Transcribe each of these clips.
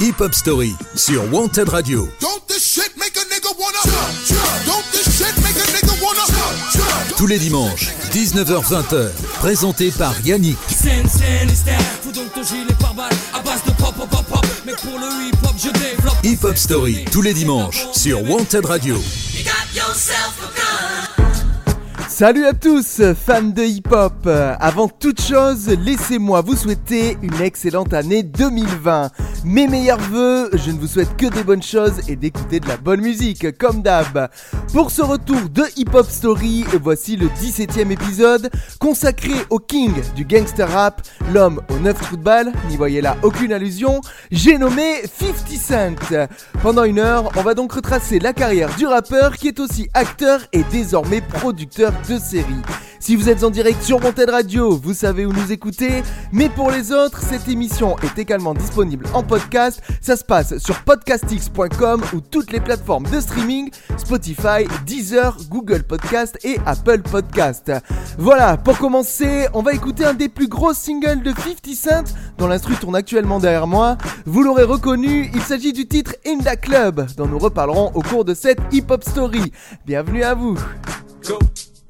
Hip Hop Story sur Wanted Radio. Tous les dimanches, 19h-20h, présenté par Yannick. Hip Hop Story, tous les dimanches, sur Wanted Radio. Salut à tous, fans de hip-hop. Avant toute chose, laissez-moi vous souhaiter une excellente année 2020. Mes meilleurs voeux, je ne vous souhaite que des bonnes choses et d'écouter de la bonne musique, comme d'hab. Pour ce retour de Hip Hop Story, voici le 17ème épisode consacré au king du gangster rap, l'homme aux 9 trous n'y voyez là aucune allusion, j'ai nommé 50 Cent. Pendant une heure, on va donc retracer la carrière du rappeur qui est aussi acteur et désormais producteur de séries. Si vous êtes en direct sur Monted Radio, vous savez où nous écouter, mais pour les autres, cette émission est également disponible en podcast. Ça se passe sur podcastx.com ou toutes les plateformes de streaming, Spotify, Deezer, Google Podcast et Apple Podcast. Voilà, pour commencer, on va écouter un des plus gros singles de 50 Cent, dont l'instru tourne actuellement derrière moi. Vous l'aurez reconnu, il s'agit du titre In the Club, dont nous reparlerons au cours de cette hip-hop story. Bienvenue à vous.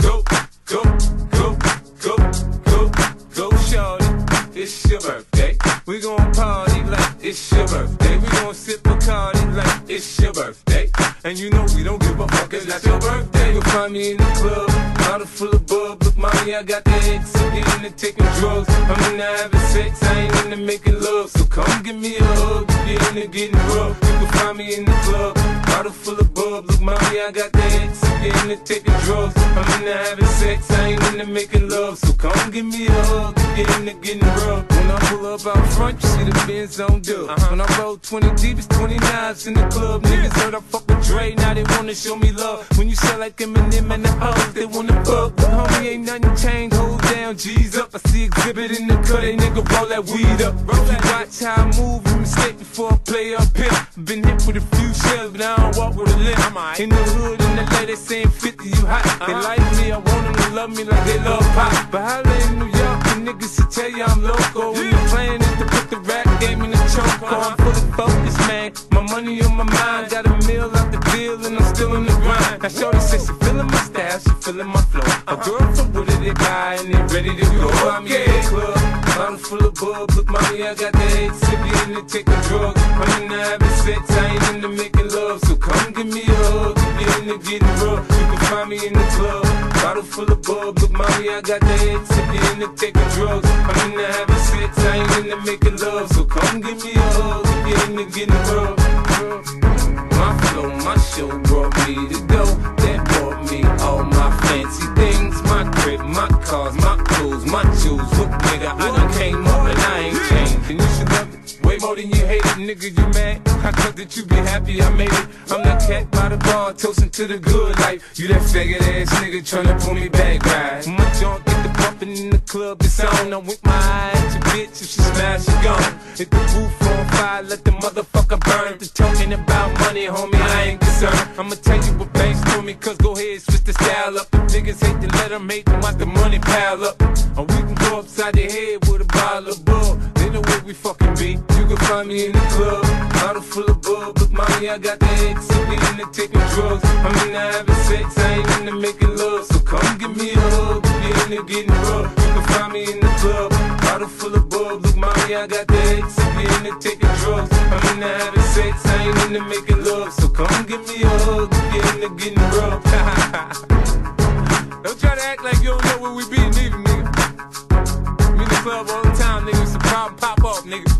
Go, go, go, go, go, go, shorty. It's your birthday. We gon' party like it's your birthday. We gon' sip a party like it's your birthday. And you know we don't give a fuck, it's your birthday. You'll find me in the club, bottle full of bub. Look, mommy, I got the X, I'm getting into taking drugs. I'm into having sex, I ain't into making love. So come give me a hug, get into getting rough. You can find me in the club, bottle full of bub. Look, mommy, I got the X, I'm getting into taking drugs. I'm into having sex, I ain't into making love. So come give me a hug, get into getting rough. When I pull up out front, you see the Benz on dub. Uh-huh. When I roll 20 deep, it's 29s in the club. Niggas heard I fuck with Dre, now they wanna show me love. When you sell like Eminem and the hoes, they wanna fuck. But homie, ain't nothing changed, hold down, G's up. I see Xzibit in the cut, they nigga roll that weed up. Roll that watch how I move, you mistake before I play up here. Been hit with a few shells, but I don't walk with a limp. In the hood, in the lady saying 50, you hot. They uh-huh. like me, I want them to love me like they love pop. But holla in New York, niggas to tell you I'm local. When the plan is to put the rap game in the choke. I'm fully focused, man. My money on my mind, got a meal out the deal, and I'm still in the grind. Now, Shorty says she feeling my style, she feeling my flow. A girl from Wooded, they buy, and they ready to go. I'm in the club, bottle full of bub. Look, mommy, I got the head sippy in the taking drugs. I'm in the having sex, I ain't into making love. So come give me a hug, get in the getting rough. You can find me in the club, bottle full of bub. Look, mommy, I got the head sippy in the taking drugs. I'm in the having sex, I ain't into making love. So come give me a hug, get in the getting rough. My flow, my show brought me to go. That brought me all my fancy things. My crib, my cars, my clothes, my shoes. Look, nigga, I done came up and I ain't changed. And you should love it way more than you hate it, nigga. You mad? I thought that you be happy I made it. I'm the cat by the bar, toasting to the good life. You that faggot ass nigga tryna pull me back, right? My junk get the bumping in the club, it's on. I'm with my eye at bitch, if she smash, she gone. Hit the roof on fire, let the motherfucker burn. The talking about money, homie, I ain't concerned. I'ma tell you what banks told me, cause go ahead, switch the style up. The niggas hate to let them hate them, watch the money pile up. Or we can go upside the head with a bottle of find me in the club, bottle full of bub. Look, mommy, I got the X, so we into taking drugs. I'm into having sex, I ain't into making love. So come give me a hug, if you're into getting rough. You can find me in the club, bottle full of bub. Look, mommy, I got the X, so we into taking drugs. I'm into having sex, I ain't into making love. So come give me a hug, if you're into getting rough. don't try to act like you don't know where we be, neither, nigga. We in the club all the time, nigga. It's a problem pop off, nigga.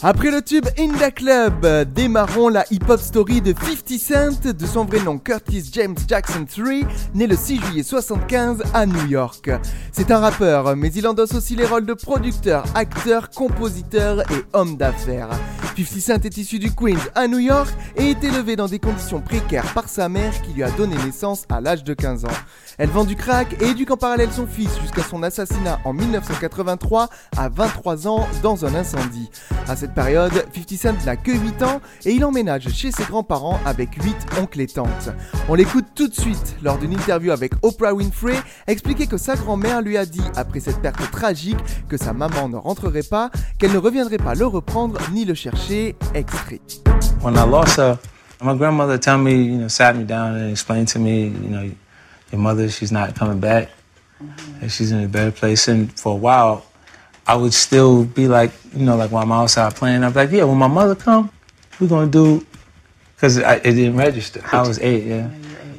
Après le tube In the Club, démarrons la hip-hop story de 50 Cent, de son vrai nom Curtis James Jackson III, né le 6 juillet 75 à New York. C'est un rappeur, mais il endosse aussi les rôles de producteur, acteur, compositeur et homme d'affaires. 50 Cent est issu du Queens à New York et est élevé dans des conditions précaires par sa mère qui lui a donné naissance à l'âge de 15 ans. Elle vend du crack et éduque en parallèle son fils jusqu'à son assassinat en 1983 à 23 ans dans un incendie. À cette période, 50 Cent n'a que 8 ans et il emménage chez ses grands-parents avec 8 oncles et tantes. On l'écoute tout de suite lors d'une interview avec Oprah Winfrey expliquer que sa grand-mère lui a dit après cette perte tragique que sa maman ne rentrerait pas, qu'elle ne reviendrait pas le reprendre ni le chercher. Extrait. When I lost her, my grandmother told me, you know, sat me down and explained to me, you know, your mother, she's not coming back. Mm-hmm. And she's in a better place. And for a while, I would still be like, you know, like when I'm outside playing, I'm like, yeah, when my mother come, we're gonna do, because it didn't register. I was eight, yeah.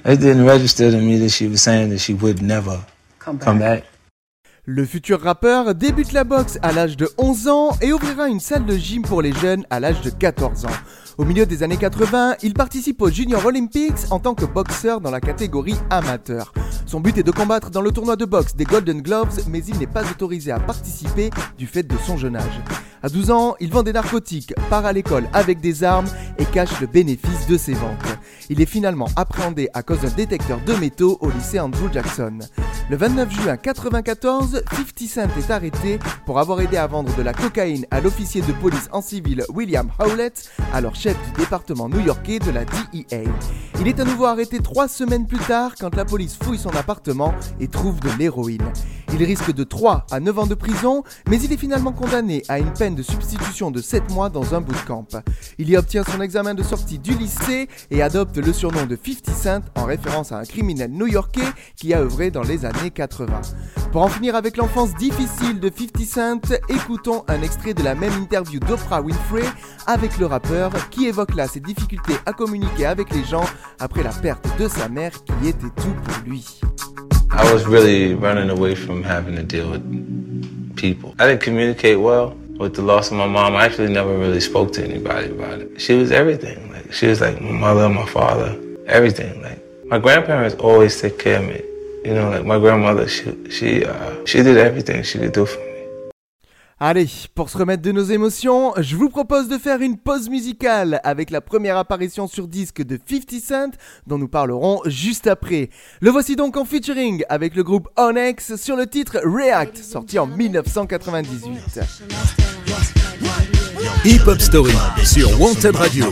It didn't register to me that she was saying that she would never come back. Come back. Le futur rappeur débute la boxe à l'âge de 11 ans et ouvrira une salle de gym pour les jeunes à l'âge de 14 ans. Au milieu des années 80, il participe aux Junior Olympics en tant que boxeur dans la catégorie amateur. Son but est de combattre dans le tournoi de boxe des Golden Gloves, mais il n'est pas autorisé à participer du fait de son jeune âge. À 12 ans, il vend des narcotiques, part à l'école avec des armes et cache le bénéfice de ses ventes. Il est finalement appréhendé à cause d'un détecteur de métaux au lycée Andrew Jackson. Le 29 juin 1994, 50 Cent est arrêté pour avoir aidé à vendre de la cocaïne à l'officier de police en civil William Howlett, alors chef du département new-yorkais de la DEA. Il est à nouveau arrêté trois semaines plus tard quand la police fouille son appartement et trouve de l'héroïne. Il risque de 3 à 9 ans de prison, mais il est finalement condamné à une peine de substitution de 7 mois dans un bootcamp. Il y obtient son examen de sortie du lycée et adopte le surnom de 50 Cent en référence à un criminel new-yorkais qui a œuvré dans les années 80. Pour en finir avec l'enfance difficile de 50 Cent, écoutons un extrait de la même interview d'Oprah Winfrey avec le rappeur qui évoque là ses difficultés à communiquer avec les gens après la perte de sa mère qui était tout pour lui. I was really running away from having to deal with people. I didn't communicate well with the loss of my mom. I actually never really spoke to anybody about it. She was everything. Like she was like my mother, my father, everything. Like my grandparents always took care of me. You know, like my grandmother, she she uh, she did everything she could do for me. Allez, pour se remettre de nos émotions, je vous propose de faire une pause musicale avec la première apparition sur disque de 50 Cent dont nous parlerons juste après. Le voici donc en featuring avec le groupe Onyx sur le titre React sorti en 1998. Hip Hop Story sur Wanted Radio.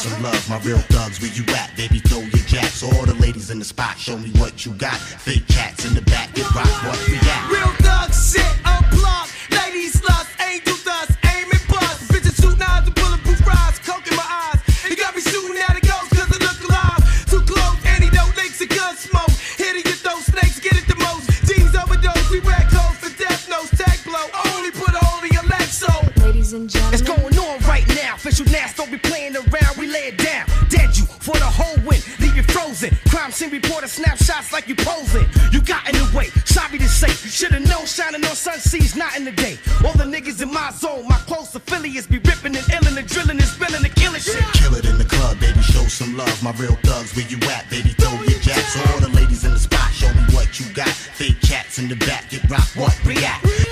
Some love. My real thugs, where you at, baby? Throw your jacks. All the ladies in the spot, show me what you got. Fake cats in the back, get rock what we got. Real thugs, shit, unplugged. Ladies, lust, ain't so. Ladies and gentlemen. It's going on right now. Official Nas, don't be playing around. We lay it down. Dead you for the whole win. Leave you frozen. Crime scene reporter snapshots like you posing. You got in the way. Sorry to say. Should've known shining on sun seas, not in the day. All the niggas in my zone, my close affiliates be ripping and illing and drilling and spilling and killing shit. Kill it in the club, baby. Show some love. My real thugs, where you at, baby? Throw your jacks. All the ladies in the spot, show me what you got. Fake cats in the back, get rock, what react.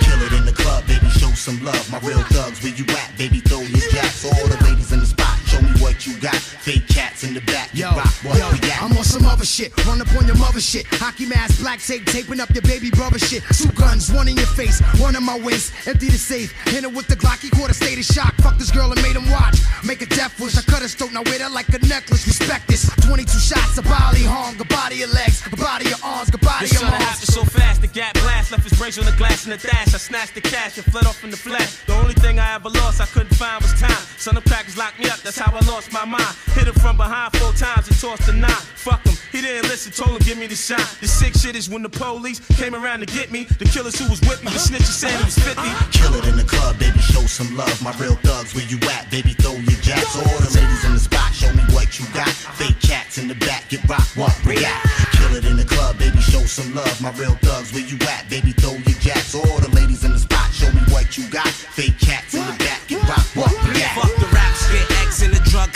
Some love. My real thugs, where you at, baby? Throw your jacks. All the ladies in the spot, show me what you got. Fake cats in the back, yo, rock, what yo, we got. On some other shit, run up on your mother shit. Hockey mask, black tape, taping up your baby brother shit. Two guns, one in your face, one in my waist. Empty the safe, hit her with the Glock, he caught a state of shock. Fuck this girl and made him watch. Make a death wish, I cut his throat, now wear that like a necklace. Respect this. 22 shots, a body harm, a body of legs, a body of arms, a body of arms. so fast, the gap blast left his brains on the glass in the dash. I snatched the cash and fled off in the flash. The only thing I ever lost I couldn't find was time. Son of crackers locked me up, that's how I lost my mind. Hit him from behind four times and tossed the knot. Fuck him, he didn't listen, told him give me the shot. The sick shit is when the police came around to get me. The killers who was with me, the snitches saying he was 50. Kill it in the club, baby, show some love. My real thugs, where you at, baby, throw your jacks. All the ladies in the spot, show me what you got. Fake cats in the back, get rock, what, react. Kill it in the club, baby, show some love. My real thugs, where you at, baby, throw your jacks. All the ladies in the spot, show me what you got. Fake cats in the back, get rock, what, react.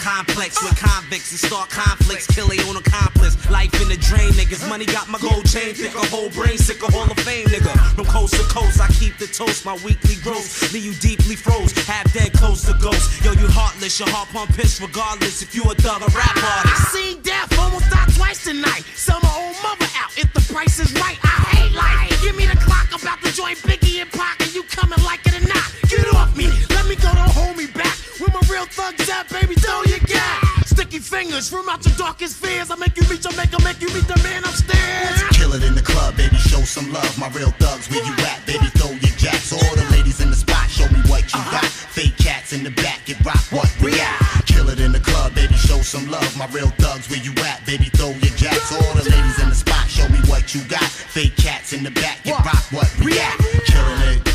Complex with convicts and start conflicts. Kill a own accomplice. Life in the drain, niggas. Money got my gold chain, thick a whole brain, sick of Hall of Fame, nigga. From coast to coast, I keep the toast, my weekly gross. Leave you deeply froze, half dead, close to ghost. Yo, you heartless, your heart pump piss regardless if you a thug or rap artist. I seen death almost die twice tonight. Sell my old mother out if the price is right. I hate life. Give me the clock I'm about to join Biggie and Pac, and you coming like it or not. Get off me. Let me go, hold me back. Where my real thugs at, baby? Throw your gap. Sticky fingers from out your darkest fears. I make you reach, I make, I make you meet the man upstairs. Kill it in the club, baby, show some love. My real thugs, where you at, baby, throw your jacks. All the ladies in the spot, show me what you got. Fake cats in the back, get rock, what, react. Kill it in the club, baby, show some love. My real thugs, where you at, baby, throw your jacks. All the ladies in the spot, show me what you got. Fake cats in the back, get rock, what, react. Killing it,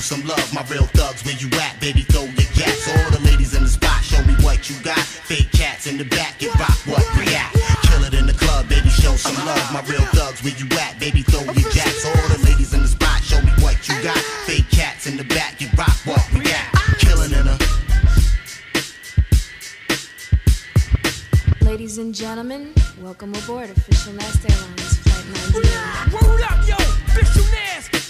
some love. My real thugs, where you at, baby, throw your jacks. All the ladies in the spot, show me what you got. Fake cats in the back, get rock, what, react. Kill it in the club, baby, show some love. My real thugs, where you at, baby, throw your jacks. All the ladies in the spot, show me what you got. Fake cats in the back, get rock, what, react. Killing in a Ladies and gentlemen, welcome aboard Official Nest Airlines Flight 98. Word up, yo, Bishop Nass,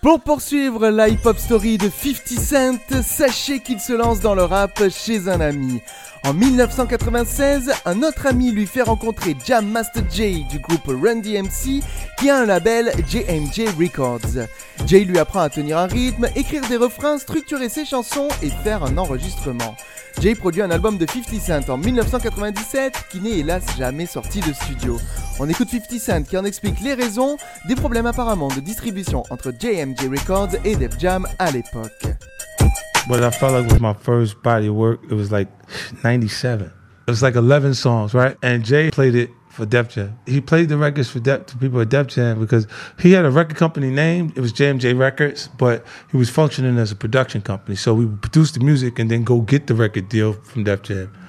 Pour poursuivre la hip-hop story de 50 Cent, sachez qu'il se lance dans le rap chez un ami. En 1996, un autre ami lui fait rencontrer Jam Master Jay du groupe Run DMC qui a un label JMJ Records. Jay lui apprend à tenir un rythme, écrire des refrains, structurer ses chansons et faire un enregistrement. Jay produit un album de 50 Cent en 1997 qui n'est hélas jamais sorti de studio. On écoute 50 Cent qui en explique les raisons des problèmes apparemment de distribution entre JMJ Records et Def Jam à l'époque. What I felt like was my first body of work. It was like 97. It was like 11 songs, right? And Jay played it for Def Jam. He played the records for Def, to people at Def Jam because he had a record company name. It was JMJ Records, but he was functioning as a production company. So we would produce the music and then go get the record deal from Def Jam.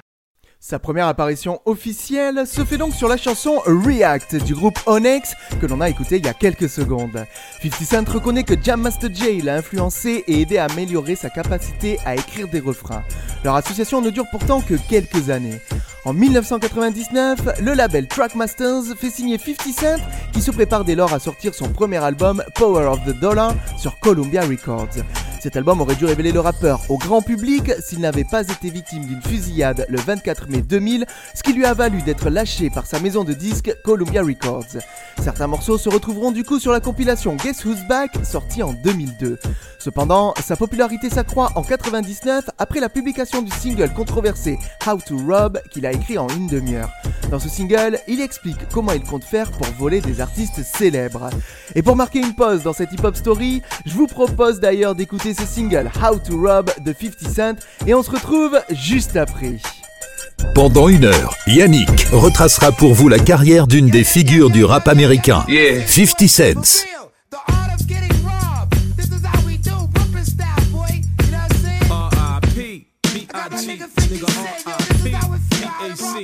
Sa première apparition officielle se fait donc sur la chanson React du groupe Onyx que l'on a écouté il y a quelques secondes. 50 Cent reconnaît que Jam Master Jay l'a influencé et aidé à améliorer sa capacité à écrire des refrains. Leur association ne dure pourtant que quelques années. En 1999, le label Trackmasters fait signer 50 Cent qui se prépare dès lors à sortir son premier album Power of the Dollar sur Columbia Records. Cet album aurait dû révéler le rappeur au grand public s'il n'avait pas été victime d'une fusillade le 24 mai 2000, ce qui lui a valu d'être lâché par sa maison de disques Columbia Records. Certains morceaux se retrouveront du coup sur la compilation Guess Who's Back sortie en 2002. Cependant, sa popularité s'accroît en 99 après la publication du single controversé How to Rob qu'il a écrit en une demi-heure. Dans ce single, il explique comment il compte faire pour voler des artistes célèbres. Et pour marquer une pause dans cette hip-hop story, je vous propose d'ailleurs d'écouter ce single How to Rob de 50 Cent et on se retrouve juste après. Pendant une heure, Yannick retracera pour vous la carrière d'une des figures du rap américain, 50 Cent.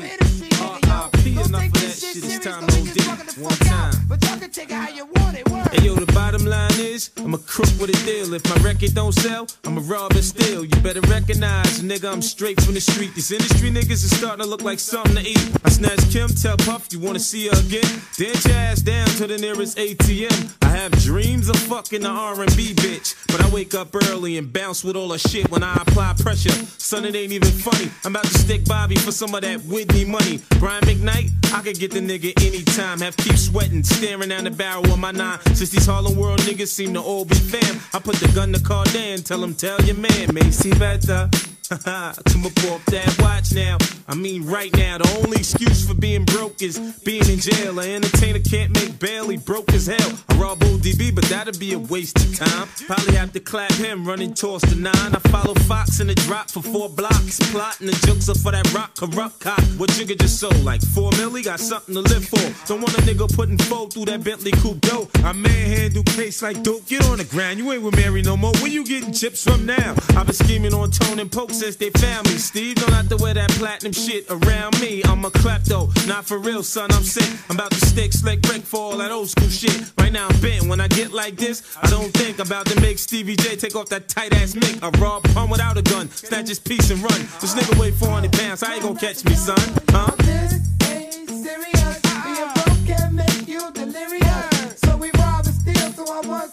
Enough shit. It's time OD. One time. But y'all can take it how you want it. Hey yo, the bottom line is, I'm a crook with a deal. If my record don't sell, I'm a rob and steal. You better recognize, nigga, I'm straight from the street. These industry niggas is starting to look like something to eat. I snatch Kim, tell Puff, you wanna see her again? Dance your ass down to the nearest ATM. Have dreams of fucking the R&B bitch, but I wake up early and bounce with all the shit when I apply pressure. Son, it ain't even funny. I'm about to stick Bobby for some of that Whitney money. Brian McKnight, I could get the nigga anytime. Have keep sweating, staring down the barrel of my nine. Since these Harlem World niggas seem to all be fam, I put the gun to Cardan, tell him tell your man, Macy better. Come my off that watch now. I mean, right now, the only excuse for being broke is being in jail. An entertainer can't make he broke as hell. I rob ODB, but that'd be a waste of time. Probably have to clap him running towards the nine. I follow Fox in the drop for four blocks. Plotting the jokes up for that rock corrupt cop. What Jigga just sold? Like four milli, got something to live for. Don't want a nigga putting four through that Bentley coupe dough. I manhandle case like dope. Get on the ground, you ain't with Mary no more. Where you getting chips from now? I've been scheming on Tone and Poke since they found me. Steve, don't have to wear that platinum shit around me. I'm a klepto, not for real, son. I'm sick. I'm about to stick slick Rick for all that old school shit. Right now I'm bent. When I get like this, I don't think about to make Stevie J take off that tight ass mic. I rob pun without a gun, snatch his piece and run. This nigga weigh 400 pounds, how you gonna catch me, son? Huh?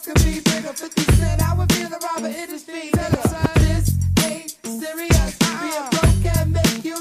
Could be bigger. 50 cent, I would be the robber industry. Nigga.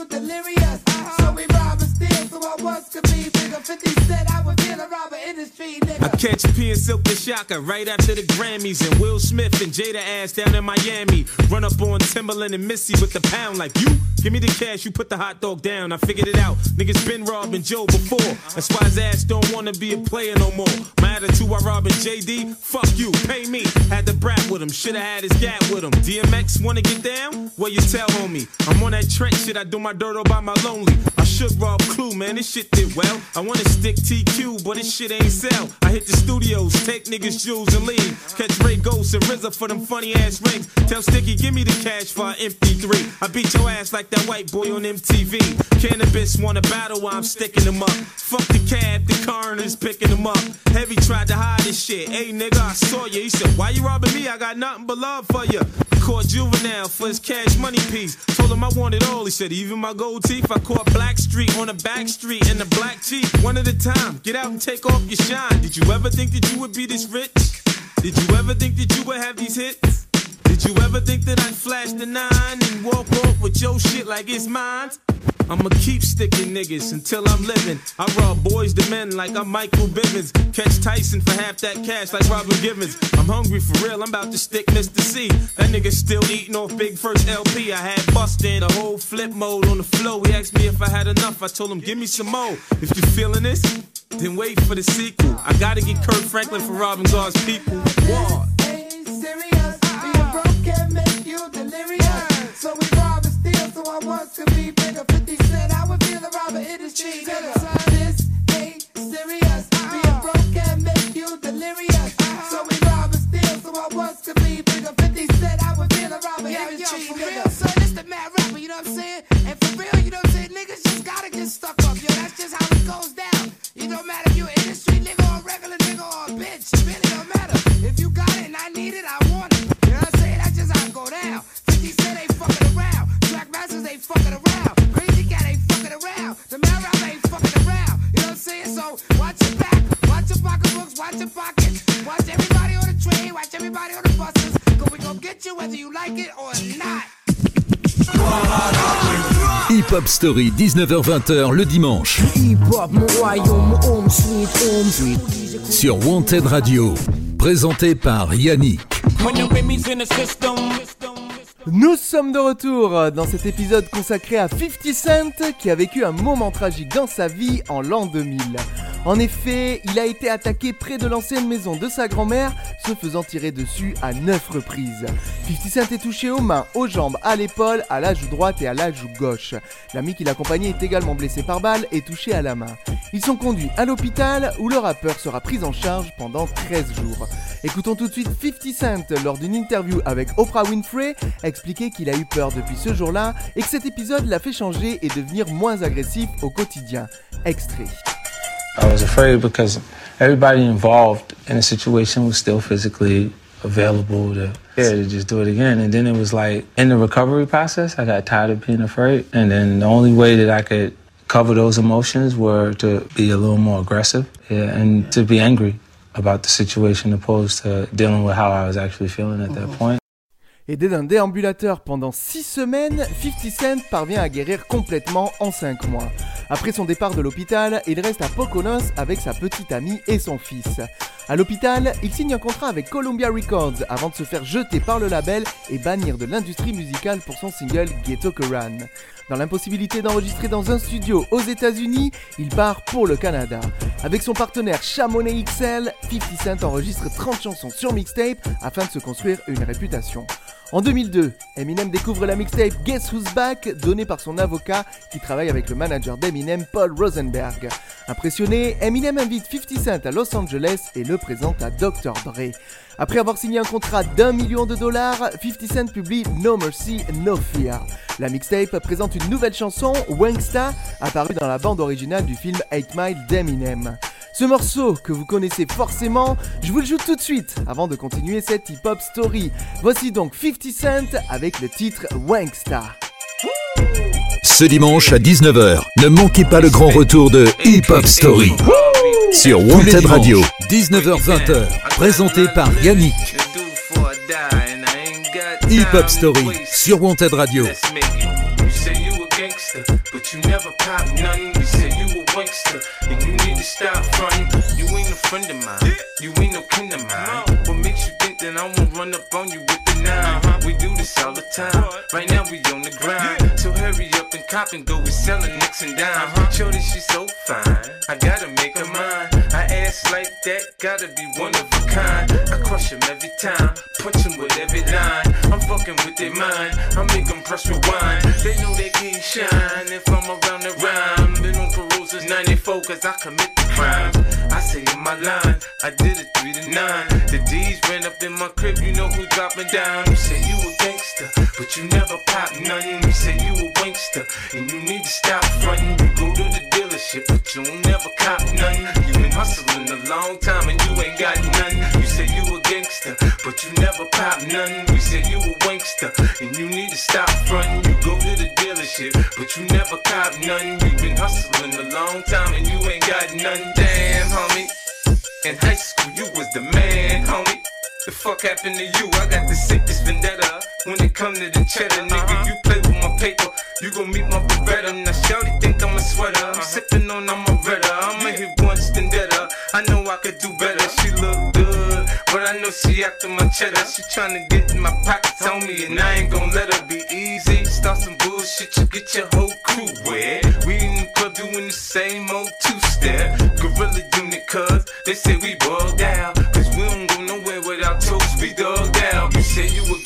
You delirious. So we rob and steal, so I once could be bigger. 50 cent, I would in the robber industry. I catch P and Silkk the Shocker right after the Grammys and Will Smith and Jada ass down in Miami. Run up on Timbaland and Missy with the pound like you. Give me the cash, you put the hot dog down. I figured it out. Niggas been robbing Joe before. That's why his ass don't wanna be a player no more. My attitude while robbing JD, fuck you, pay me. Had the brat with him, shoulda had his gat with him. DMX wanna get down? Well, you tell on me. I'm on that Trent shit, I do my dirt all by my lonely. I should rob Clue, man, this shit did well. I wanna stick TQ, but this shit ain't I hit the studios, take niggas' jewels and leave. Catch Ray Ghost and RZA for them funny ass rings. Tell Sticky, give me the cash for an MP3. I beat your ass like that white boy on MTV. Canibus wanna battle while I'm sticking them up. Fuck the cab, the coroner's picking them up. Heavy tried to hide this shit. Hey nigga, I saw you. He said, Why you robbing me? I got nothing but love for you. Caught juvenile for his cash money piece. Told him I wanted all. He said, Even my gold teeth. I caught Blackstreet on a back street in the black Jeep. One at a time. Get out and take off your shine. Did you ever think that you would be this rich? Did you ever think that you would have these hits? Did you ever think that I'd flash the nine and walk off with your shit like it's mine? I'ma keep sticking niggas until I'm living. I rob Boyz II Men like I'm Michael Bivins. Catch Tyson for half that cash like Robin Givens. I'm hungry for real, I'm about to stick Mr. C. That nigga still eating off Big First LP. I had busted the whole flip mode on the flow. He asked me if I had enough. I told him, give me some more. If you feeling this, then wait for the sequel. I gotta get Kirk Franklin for robbing God's people. War. So we rob and steal, so I once could be bigger. Nigga. This ain't serious. Being broke can make you delirious. So we rob and steal, so I once could be bigger. 50 cent, I would be the robber industry. for real, son, this the mad rapper, you know what I'm saying? And for real, you know what I'm saying? Niggas just gotta get stuck up, yo. That's just how it goes down. It don't matter if you an industry nigga or a regular nigga or a bitch. It really don't matter. If you got it and I need it, I Hip Hop Story, 19h-20h le dimanche. Sur Wanted Radio. Présenté par Yannick. Nous sommes de retour dans cet épisode consacré à 50 Cent qui a vécu un moment tragique dans sa vie en l'an 2000. En effet, il a été attaqué près de l'ancienne maison de sa grand-mère, se faisant tirer dessus à 9 reprises. 50 Cent est touché aux mains, aux jambes, à l'épaule, à la joue droite et à la joue gauche. L'ami qui l'accompagnait est également blessé par balle et touché à la main. Ils sont conduits à l'hôpital où le rappeur sera pris en charge pendant 13 jours. Écoutons tout de suite 50 Cent lors d'une interview avec Oprah Winfrey expliquer qu'il a eu peur depuis ce jour-là et que cet épisode l'a fait changer et devenir moins agressif au quotidien. Extrait. I was afraid because everybody involved in the situation was still physically available to yeah. to just do it again. And then it was like in the recovery process i got tired of being afraid. And then the only way that i could cover those emotions were to be a little more aggressive yeah, and to be angry about the situation opposed to dealing with how i was actually feeling at that mm-hmm. point Aidé d'un déambulateur pendant 6 semaines, 50 Cent parvient à guérir complètement en 5 mois. Après son départ de l'hôpital, il reste à Poconos avec sa petite amie et son fils. À l'hôpital, il signe un contrat avec Columbia Records avant de se faire jeter par le label et bannir de l'industrie musicale pour son single Ghetto Koran. Dans l'impossibilité d'enregistrer dans un studio aux États-Unis, il part pour le Canada. Avec son partenaire Chamonix XL, 50 Cent enregistre 30 chansons sur mixtape afin de se construire une réputation. En 2002, Eminem découvre la mixtape Guess Who's Back donnée par son avocat qui travaille avec le manager d'Eminem, Paul Rosenberg. Impressionné, Eminem invite 50 Cent à Los Angeles et le présente à Dr. Dre. Après avoir signé un contrat d'un million de dollars, 50 Cent publie No Mercy, No Fear. La mixtape présente une nouvelle chanson, Wangsta, apparue dans la bande originale du film 8 Mile d'Eminem. Ce morceau que vous connaissez forcément, je vous le joue tout de suite avant de continuer cette hip-hop story. Voici donc 50 Cent avec le titre Wangsta. Ce dimanche à 19h, ne manquez pas le grand retour de Hip Hop Story sur Wanted Radio, 19h-20h, présenté par Yannick. Hip Hop Story sur Wanted Radio. But you never pop nothing. You say you a wankster, and you need to stop fronting. You ain't a friend of mine. You ain't no kin of mine. What makes you think that I won't run up on you with the nine? Uh-huh. We do this all the time. Right now we on the grind. So hurry up and cop and go. We selling nicks and dimes. Uh-huh. Shorty, she's so fine. I gotta make her mine. I ass like that, gotta be one of a kind. I crush 'em every time, punch 'em with every line. I'm fucking with their mind, I make make 'em press rewind. They know they can't shine if I'm around the rhyme. 94 cause I commit the crimes. I say in my line, I did it 3 to 9. The D's ran up in my crib, you know who dropping down. You say you a gangster, but you never pop nothing. You say you a wankster, and you need to stop fronting. You go to the dealership, but you never cop nothing. You been hustling a long time and you ain't got nothing. You say you a gangster, but you never pop nothing. We say you a wankster, and you need to stop frontin'. You go to the dealership, but you never cop nothing. You been hustling a long time and you ain't got none. Damn, homie. In high school, you was the man, homie. The fuck happened to you? I got the sickest vendetta. When it come to the cheddar, nigga, uh-huh. you play with my paper. You gon' meet my Beretta. Now, Shawty think I'm a sweater. I'm uh-huh. sippin' on, I'm a redder. I'ma hit once, then. I know I could do better. She look but I know she after my cheddar. She tryna get in my pockets on me, and I ain't gon' let her be easy. Start some bullshit, you get your whole crew wet. We in the club doing the same old two-step. Gorilla unit, cuz they say we bugged out.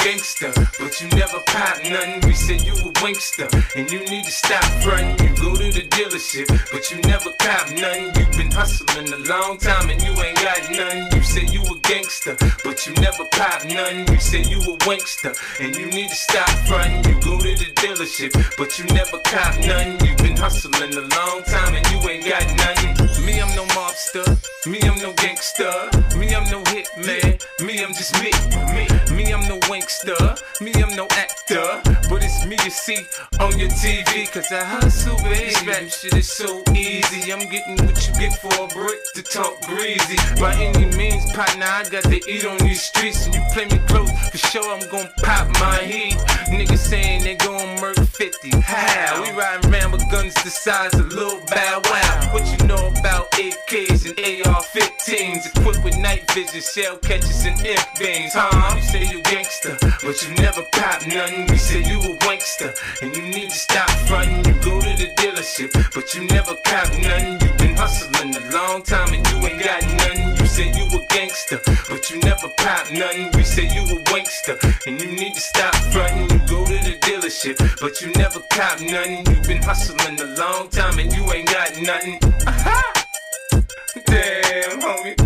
Gangster, but you never pop nothing. We say you a wankster, and you need to stop frontin'. You go to the dealership, but you never cop nothing. you been hustling a long time and you ain't got nothing. You said you a gangster, but you never pop nothing. You said you a wankster, and you need to stop frontin'. You go to the dealership, but you never cop nothing. you been hustling a long time and you ain't got nothing. Me, I'm no mobster. Me, I'm no gangster. Me, I'm no hitman. Me, I'm just me. Me, me, I'm no wankster. Me, I'm no actor. But it's me you see on your TV. Cause I hustle, baby. Rap shit is so easy. I'm getting what you get for a brick to talk greasy. By any means, partner, I got to eat on these streets. And you play me close, for sure I'm gon' pop my heat. Niggas saying they gon' murk 50. How? We riding around with guns the size of Lil Bow Wow. What you know about AKs and AR-15s? Equipped with night vision, shell catchers and imp beams. Huh? You say you gangster, but you never pop nothing. We say you a wankster, and you need to stop frontin'. You go to the dealership, but you never cop nothing. You been hustling a long time and you ain't got nothing. You said you a gangster, but you never pop nothing. We said you a wankster, and you need to stop frontin'. You go to the dealership, but you never cop nothing. You been hustling a long time and you ain't got nothing. Damn, homie.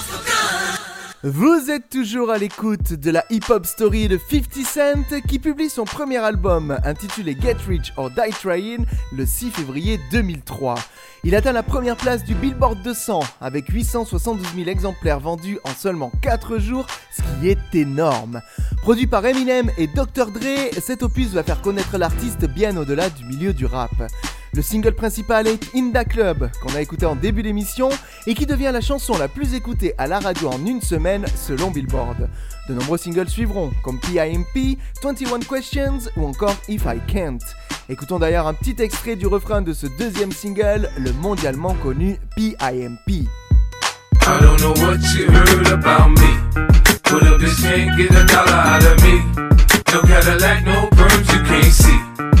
Vous êtes toujours à l'écoute de la hip-hop story de 50 Cent qui publie son premier album intitulé Get Rich or Die Trying le 6 février 2003. Il atteint la première place du Billboard 200 avec 872 000 exemplaires vendus en seulement 4 jours, ce qui est énorme. Produit par Eminem et Dr. Dre, cet opus va faire connaître l'artiste bien au-delà du milieu du rap. Le single principal est In Da Club, qu'on a écouté en début d'émission et qui devient la chanson la plus écoutée à la radio en une semaine selon Billboard. De nombreux singles suivront, comme PIMP, 21 Questions ou encore If I Can't. Écoutons d'ailleurs un petit extrait du refrain de ce deuxième single, le mondialement connu PIMP. I don't know what you heard about me. But a dollar. No you can't see.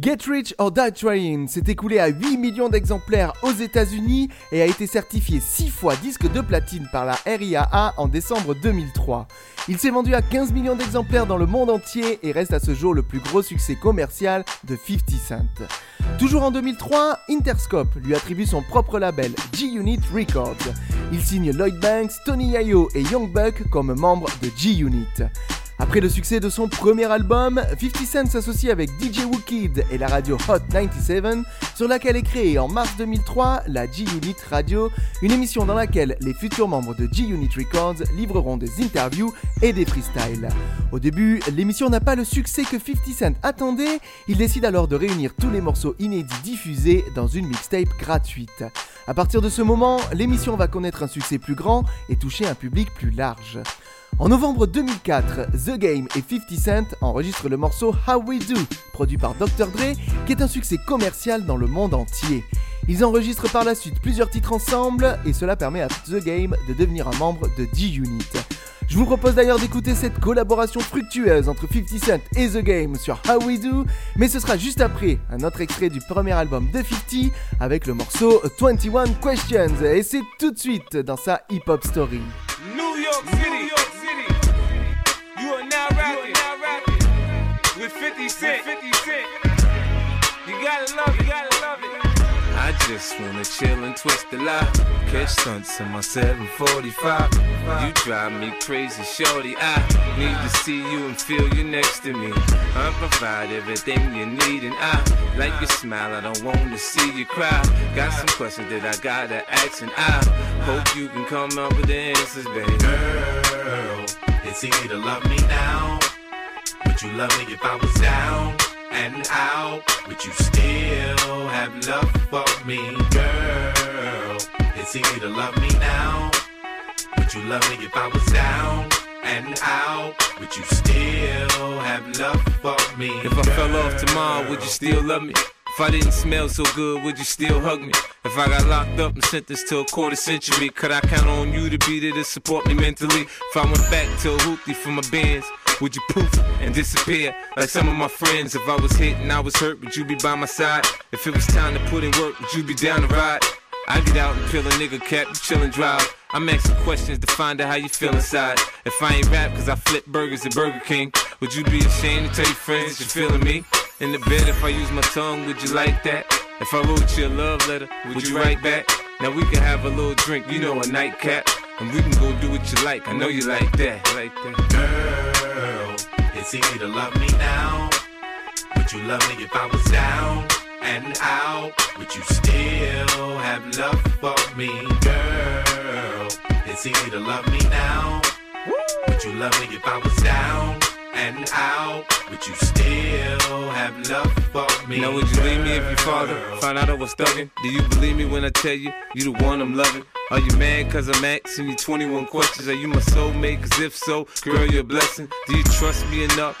Get Rich or Die Trying s'est écoulé à 8 millions d'exemplaires aux États-Unis et a été certifié 6 fois disque de platine par la RIAA en décembre 2003. Il s'est vendu à 15 millions d'exemplaires dans le monde entier et reste à ce jour le plus gros succès commercial de 50 Cent. Toujours en 2003, Interscope lui attribue son propre label, G-Unit Records. Il signe Lloyd Banks, Tony Yayo et Young Buck comme membres de G-Unit. Après le succès de son premier album, 50 Cent s'associe avec DJ Wookid et la radio Hot 97, sur laquelle est créée en mars 2003 la G-Unit Radio, une émission dans laquelle les futurs membres de G-Unit Records livreront des interviews et des freestyles. Au début, l'émission n'a pas le succès que 50 Cent attendait, il décide alors de réunir tous les morceaux inédits diffusés dans une mixtape gratuite. À partir de ce moment, l'émission va connaître un succès plus grand et toucher un public plus large. En novembre 2004, The Game et 50 Cent enregistrent le morceau How We Do, produit par Dr. Dre, qui est un succès commercial dans le monde entier. Ils enregistrent par la suite plusieurs titres ensemble et cela permet à The Game de devenir un membre de G-Unit. Je vous propose d'ailleurs d'écouter cette collaboration fructueuse entre 50 Cent et The Game sur How We Do, mais ce sera juste après un autre extrait du premier album de 50 avec le morceau 21 Questions et c'est tout de suite dans sa hip-hop story. New York City. You are now rapping, now rapping with 50 Cent. 50 Cent. You gotta love it, you gotta love it. I just wanna chill and twist the lie. Catch stunts in my 745. You drive me crazy, shorty. I need to see you and feel you next to me. I provide everything you need, and I like your smile. I don't wanna see you cry. Got some questions that I gotta ask, and I hope you can come up with the answers, baby. Girl, it's easy to love me now. Would you love me if I was down and out? Would you still have love for me, girl? It's easy to love me now. Would you love me if I was down and out? Would you still have love for me? If I fell off tomorrow, would you still love me? If I didn't smell so good, would you still hug me? If I got locked up and sentenced to a quarter century, could I count on you to be there to support me mentally? If I went back to a for my bands, would you poof and disappear like some of my friends? If I was hit and I was hurt, would you be by my side? If it was time to put in work, would you be down to ride? I get out and peel a nigga cap, you chill and drive. I'm asking questions to find out how you feel inside. If I ain't rap cause I flip burgers at Burger King, would you be ashamed to tell your friends that you're feeling me? In the bed, if I use my tongue, would you like that? If I wrote you a love letter, would you write back? Now we can have a little drink, you know, a nightcap. And we can go do what you like, I know you like that. Like that. Girl, it's easy to love me now. Would you love me if I was down and out? Would you still have love for me, girl? It's easy to love me now. Would you love me if I was down and out? Would you still have love for me? Now would you leave me if you father found out I was thugging? Do you believe me when I tell you you the one I'm loving? Are you mad cause I'm asking you 21 questions? Are you my soulmate? Cause if so, girl, you're a blessing. Do you trust me enough?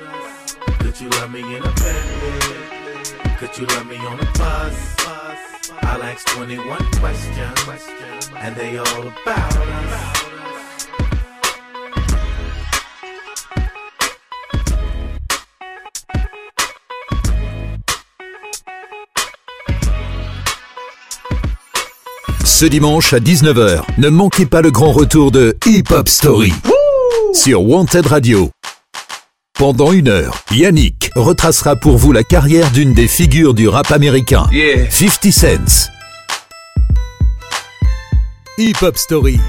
Could you love me in a Bentley? Could you love me on a bus? I'll ask 21 questions, and they all about us. Ce dimanche à 19h, ne manquez pas le grand retour de Hip Hop Story sur Wanted Radio. Pendant une heure, Yannick retracera pour vous la carrière d'une des figures du rap américain, Yeah. 50 Cent. Hip Hop Story.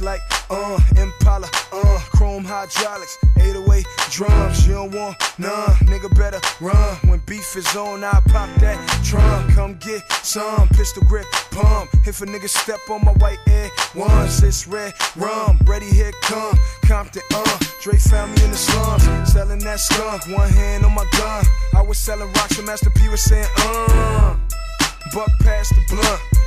Like uh Impala, uh chrome hydraulics, 808 drums. You don't want none, nigga better run. When beef is on, I pop that drum. Come get some pistol grip pump. If a nigga step on my white air ones, it's red rum. Ready here come Compton, uh. Dre found me in the slums, selling that skunk. One hand on my gun. I was selling rocks when Master P was saying, uh. Buck past the blunt.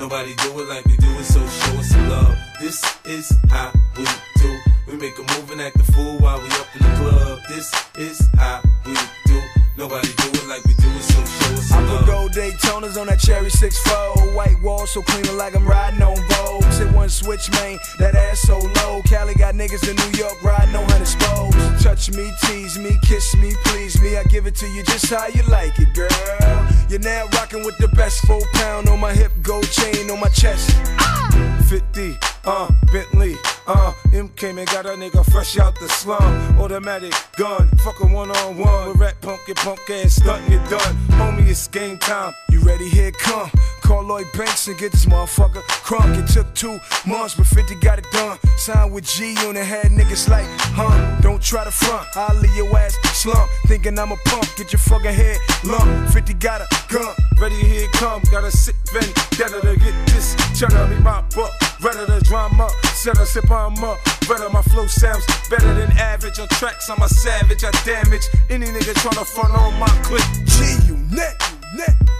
Nobody do it like we do it, so show us some love. This is how we do. We make a move and act the fool while we up in the club. This is how we do. Nobody do it like we do it, so show us I some put love. gold Daytonas on that cherry 6-4 White wall so clean like I'm riding on Vogue. Hit one switch, man, that ass so low. Cali got niggas in New York riding on hundred spokes. Touch me, tease me, kiss me, please me. I give it to you just how you like it, girl. You're now rocking with the best Four pound on my hip, gold chain on my chest. Ah! 50, uh, Bentley, uh, M came and got a nigga fresh out the slum. Automatic gun, fuck a one on one. With rat punk, get punk ass stuntin' it done. Homie, it's game time. You ready? Here come. Call Lloyd Banks and get this motherfucker crunk. It took two months, but 50 got it done. Signed with G Unit, had niggas like, huh? Don't try to front, I'll leave your ass slump. Thinking I'm a punk, get your fucking head lump. 50 got a gun. Ready, here come. Got a sick vendetta to get this cheddar. Me mop up, ready to drama. trendsetter, sip I'm up. Better my flow sounds better than average on tracks. I'm a savage, I damage any nigga tryna front on my clip. G you unit, unit. Hip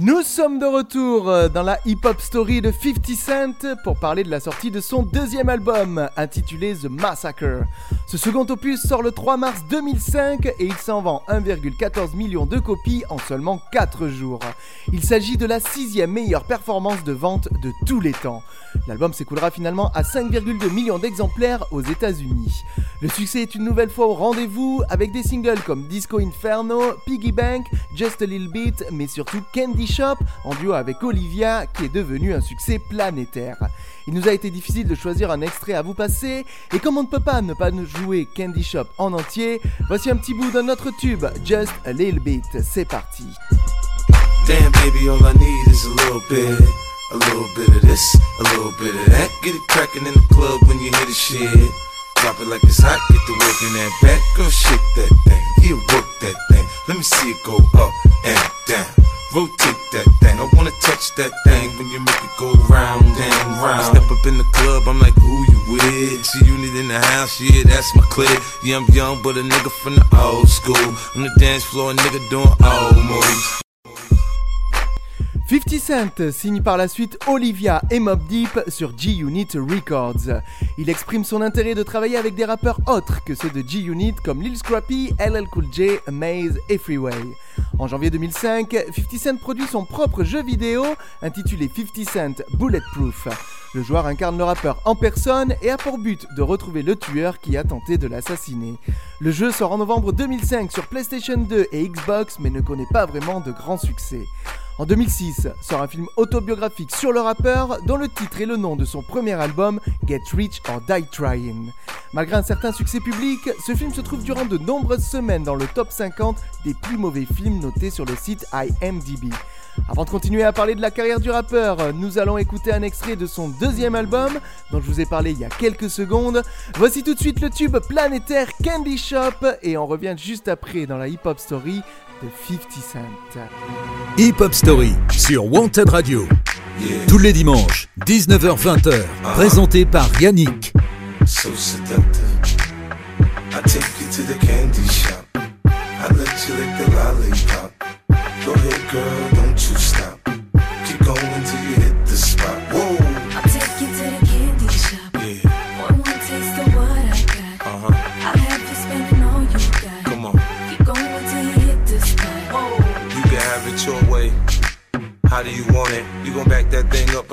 Nous sommes de retour euh, dans la hip-hop story de 50 Cent pour parler de la sortie de son deuxième album intitulé The Massacre. Ce second opus sort le 3 mars 2005 et il s'en vend 1,14 million de copies en seulement 4 jours. Il s'agit de la sixième meilleure performance de vente de tous les temps. L'album s'écoulera finalement à 5,2 millions d'exemplaires aux États-Unis. Le succès est une nouvelle fois au rendez-vous avec des singles comme Disco Inferno, Piggy Bank, Just a Little Bit, mais surtout Candy Shop en duo avec Olivia qui est devenu un succès planétaire. Il nous a été difficile de choisir un extrait à vous passer et comme on ne peut pas ne pas nous jouer Candy Shop en entier, voici un petit bout d'un autre tube, Just a Little Bit. C'est parti. Damn, baby, all I need is a little bit. A little bit of this, a little bit of that. Get it crackin' in the club when you hear the shit. Drop it like it's hot, get the work in that back. Girl, shake that thing, yeah, work that thing. Let me see it go up and down. Rotate that thing, I wanna touch that thing when you make it go round and round. Step up in the club, I'm like, who you with? See you need in the house, yeah, that's my clique. Yeah, I'm young, but a nigga from the old school. On the dance floor, a nigga doing old moves. 50 Cent signe par la suite Olivia et Mob Deep sur G-Unit Records. Il exprime son intérêt de travailler avec des rappeurs autres que ceux de G-Unit comme Lil Scrappy, LL Cool J, Maze et Freeway. En janvier 2005, 50 Cent produit son propre jeu vidéo intitulé 50 Cent Bulletproof. Le joueur incarne le rappeur en personne et a pour but de retrouver le tueur qui a tenté de l'assassiner. Le jeu sort en novembre 2005 sur PlayStation 2 et Xbox mais ne connaît pas vraiment de grand succès. En 2006 sort un film autobiographique sur le rappeur dont le titre est le nom de son premier album Get Rich or Die Trying. Malgré un certain succès public, ce film se trouve durant de nombreuses semaines dans le top 50 des plus mauvais films notés sur le site IMDb. Avant de continuer à parler de la carrière du rappeur, nous allons écouter un extrait de son deuxième album dont je vous ai parlé il y a quelques secondes. Voici tout de suite le tube planétaire Candy Shop et on revient juste après dans la hip-hop story de 50 Cent. Hip Hop Story sur Wanted Radio. Tous les dimanches, 19h-20h. Présenté par Yannick. so seductive. I take you to the candy shop. I let you lick the lollipop. Go ahead, girl, gon' back that thing up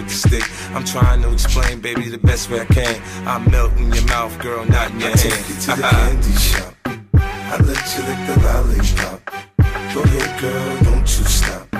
with the stick. I'm trying to explain, baby, the best way I can. I melt in your mouth, girl, not in your I hand. take you to the candy shop. I let you lick the lollipop. Go ahead, girl, don't you stop.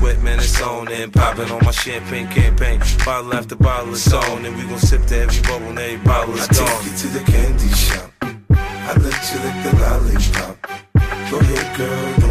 sweat, man, it's on and popping on my champagne campaign. Bottle after bottle, it's on, and we gon' sip to every bubble and every bottle is I gone. take you to the candy shop. I let you lick the lollipop. Go ahead, girl,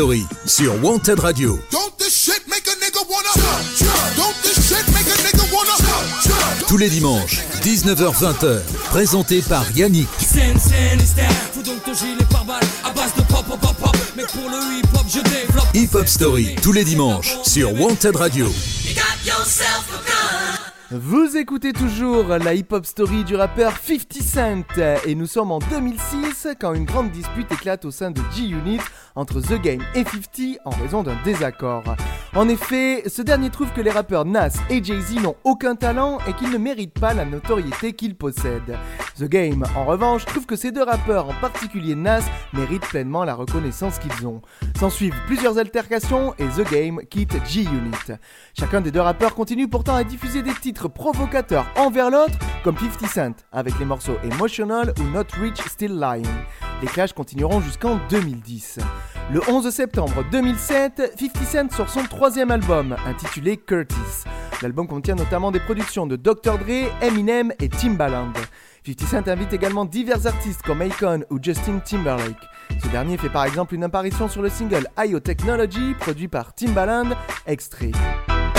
Story sur Wanted Radio. Tous les dimanches, 19h-20h, présenté par Yannick. Hip Hop Story, tous les dimanches, sur Wanted Radio. Vous écoutez toujours la hip-hop story du rappeur 50 Cent. Et nous sommes en 2006 quand une grande dispute éclate au sein de G-Unit entre The Game et 50 en raison d'un désaccord. En effet, ce dernier trouve que les rappeurs Nas et Jay-Z n'ont aucun talent et qu'ils ne méritent pas la notoriété qu'ils possèdent. The Game, en revanche, trouve que ces deux rappeurs, en particulier Nas, méritent pleinement la reconnaissance qu'ils ont. S'ensuivent plusieurs altercations et The Game quitte G-Unit. Chacun des deux rappeurs continue pourtant à diffuser des titres provocateurs envers l'autre, comme 50 Cent avec les morceaux Emotional ou Not Rich Still Lying. Les clashs continueront jusqu'en 2010. Le 11 septembre 2007, 50 Cent sort son troisième album, intitulé Curtis. L'album contient notamment des productions de Dr. Dre, Eminem et Timbaland. 50 Cent invite également divers artistes comme Akon ou Justin Timberlake. Ce dernier fait par exemple une apparition sur le single IO Technology produit par Timbaland, extrait.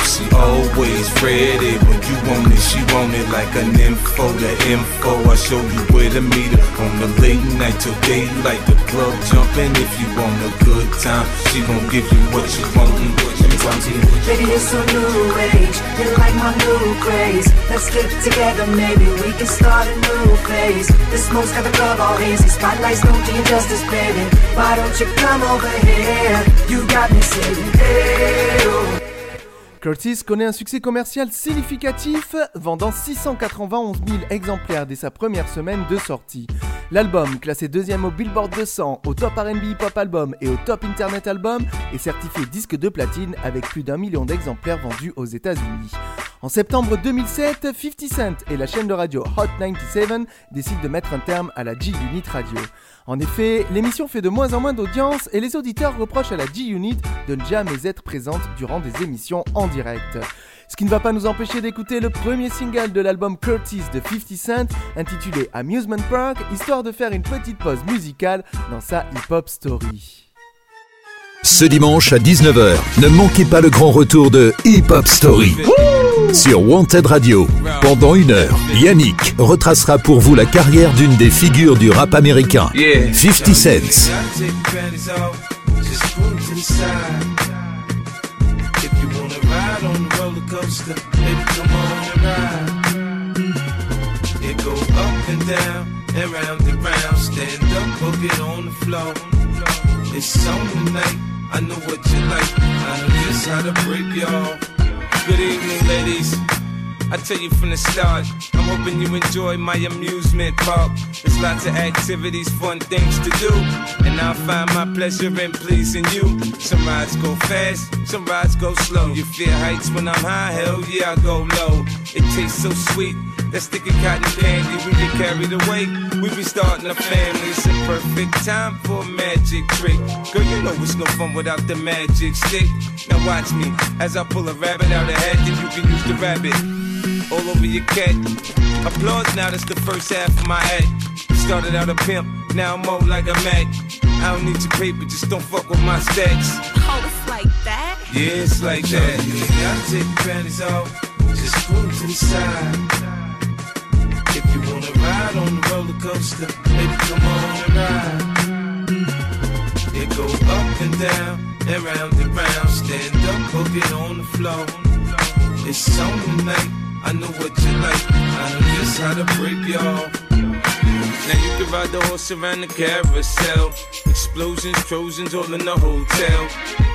She always ready when you want it. She want it like an info. The info I show you where to meet her on the late night till daylight. The club jumping if you want a good time. She gon' give you what you want. Baby, it's a new age. You like my new craze. Let's get together, maybe we can start a new phase. The smoke's got the club all hazy. Spotlights don't do you justice, baby. Why don't you come over here? You got me saying, hey, oh. Curtis connaît un succès commercial significatif, vendant 691 000 exemplaires dès sa première semaine de sortie. L'album, classé deuxième au Billboard 200, au top RB Hip Hop Album et au top Internet Album, est certifié disque de platine avec plus d'un million d'exemplaires vendus aux États-Unis. En septembre 2007, 50 Cent et la chaîne de radio Hot 97 décident de mettre un terme à la G-Unit Radio. En effet, l'émission fait de moins en moins d'audience et les auditeurs reprochent à la G-Unit de ne jamais être présente durant des émissions en direct. Ce qui ne va pas nous empêcher d'écouter le premier single de l'album Curtis de 50 Cent intitulé Amusement Park, histoire de faire une petite pause musicale dans sa hip-hop story. Ce dimanche à 19h, ne manquez pas le grand retour de Hip Hop Story. Sur Wanted Radio, pendant une heure, Yannick retracera pour vous la carrière d'une des figures du rap américain, 50 Cent. I know what you like. I how to break. Good evening, ladies. I tell you from the start, I'm hoping you enjoy my amusement park. There's lots of activities, fun things to do, and I'll find my pleasure in pleasing you. Some rides go fast, some rides go slow. You fear heights when I'm high, hell yeah, I go low. It tastes so sweet. That sticky cotton candy, we get carried away. We be starting a family. It's a perfect time for a magic trick. Girl, you know it's no fun without the magic stick. Now watch me as I pull a rabbit out of hat, then you can use the rabbit all over your cat. Applause now, that's the first half of my act. Started out a pimp, now I'm more like a Mac. I don't need your paper, just don't fuck with my stacks. Oh, it's like that? Yeah, it's like that. Yeah, I take your panties off, just screw to the side. If you wanna ride on the roller coaster, baby, come on and ride. It go up and down, and round and round. Stand up, hook it on the floor. It's on tonight. I know what you like. I know just how to break y'all. Now you can ride the horse around the carousel. Explosions, Trojans, all in the hotel.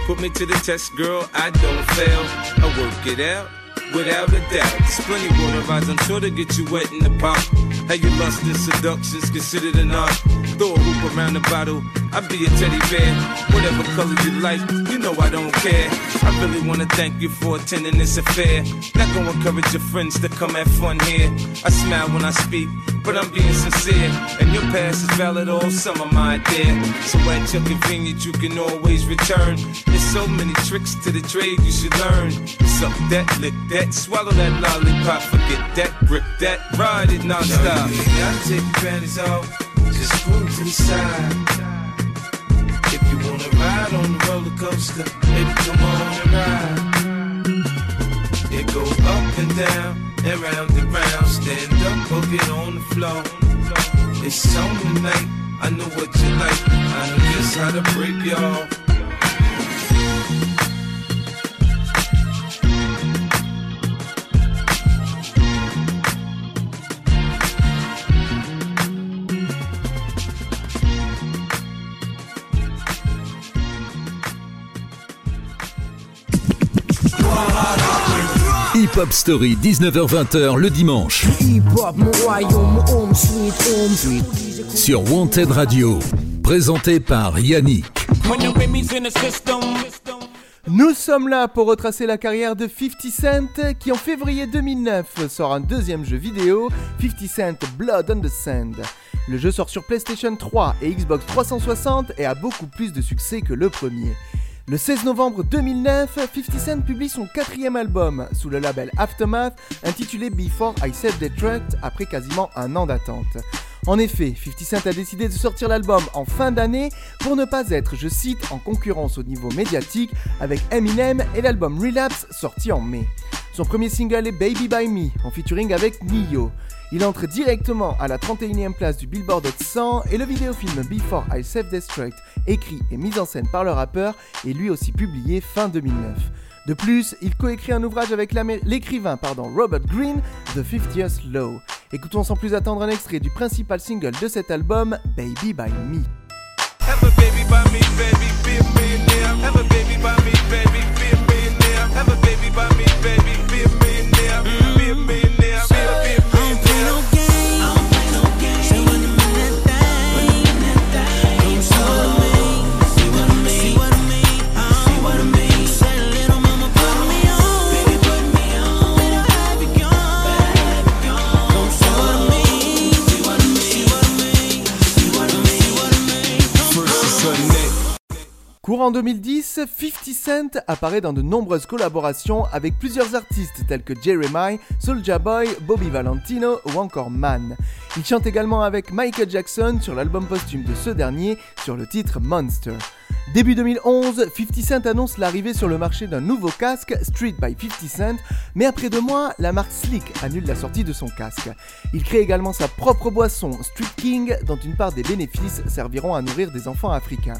Put me to the test, girl, I don't fail. I work it out. Without a doubt, there's plenty water rides, I'm sure to get you wet in the pop. How you lust and seduction's considered an art. Throw a hoop around the bottle, I'll be a teddy bear. Whatever color you like, you know I don't care. I really wanna thank you for attending this affair. Not gonna encourage your friends to come have fun here. I smile when I speak, but I'm being sincere. And your past is valid all summer, my dear. So at your convenience, you can always return. There's so many tricks to the trade you should learn. Suck that, lick that, swallow that lollipop, forget that, rip that, ride it non-stop. I take your panties off, just screw to the side. Ride on the roller coaster, baby, come on and ride. It go up and down, and round and round. Stand up, hook it on the floor. It's on tonight. I know what you like. I know just how to break y'all. Hip Hop Story, 19h-20h le dimanche. Sur Wanted Radio. Présenté par Yannick. Nous sommes là pour retracer la carrière de 50 Cent qui en février 2009 sort un deuxième jeu vidéo, 50 Cent Blood on the Sand. Le jeu sort sur PlayStation 3 et Xbox 360 et a beaucoup plus de succès que le premier. Le 16 novembre 2009, 50 Cent publie son quatrième album sous le label Aftermath intitulé Before I Set Destruct après quasiment un an d'attente. En effet, 50 Cent a décidé de sortir l'album en fin d'année pour ne pas être, je cite, en concurrence au niveau médiatique avec Eminem et l'album Relapse sorti en mai. Son premier single est Baby by Me en featuring avec Nio. Il entre directement à la 31e place du Billboard Hot 100 et le vidéofilm Before I Self-Destruct, écrit et mis en scène par le rappeur, est lui aussi publié fin 2009. De plus, il coécrit un ouvrage avec l'écrivain Robert Greene, The 50th Law. Écoutons sans plus attendre un extrait du principal single de cet album, Baby by Me. Courant 2010, 50 Cent apparaît dans de nombreuses collaborations avec plusieurs artistes tels que Jeremiah, Soulja Boy, Bobby Valentino ou encore Man. Il chante également avec Michael Jackson sur l'album posthume de ce dernier sur le titre Monster. Début 2011, 50 Cent annonce l'arrivée sur le marché d'un nouveau casque, Street by 50 Cent, mais après deux mois, la marque Slick annule la sortie de son casque. Il crée également sa propre boisson, Street King, dont une part des bénéfices serviront à nourrir des enfants africains.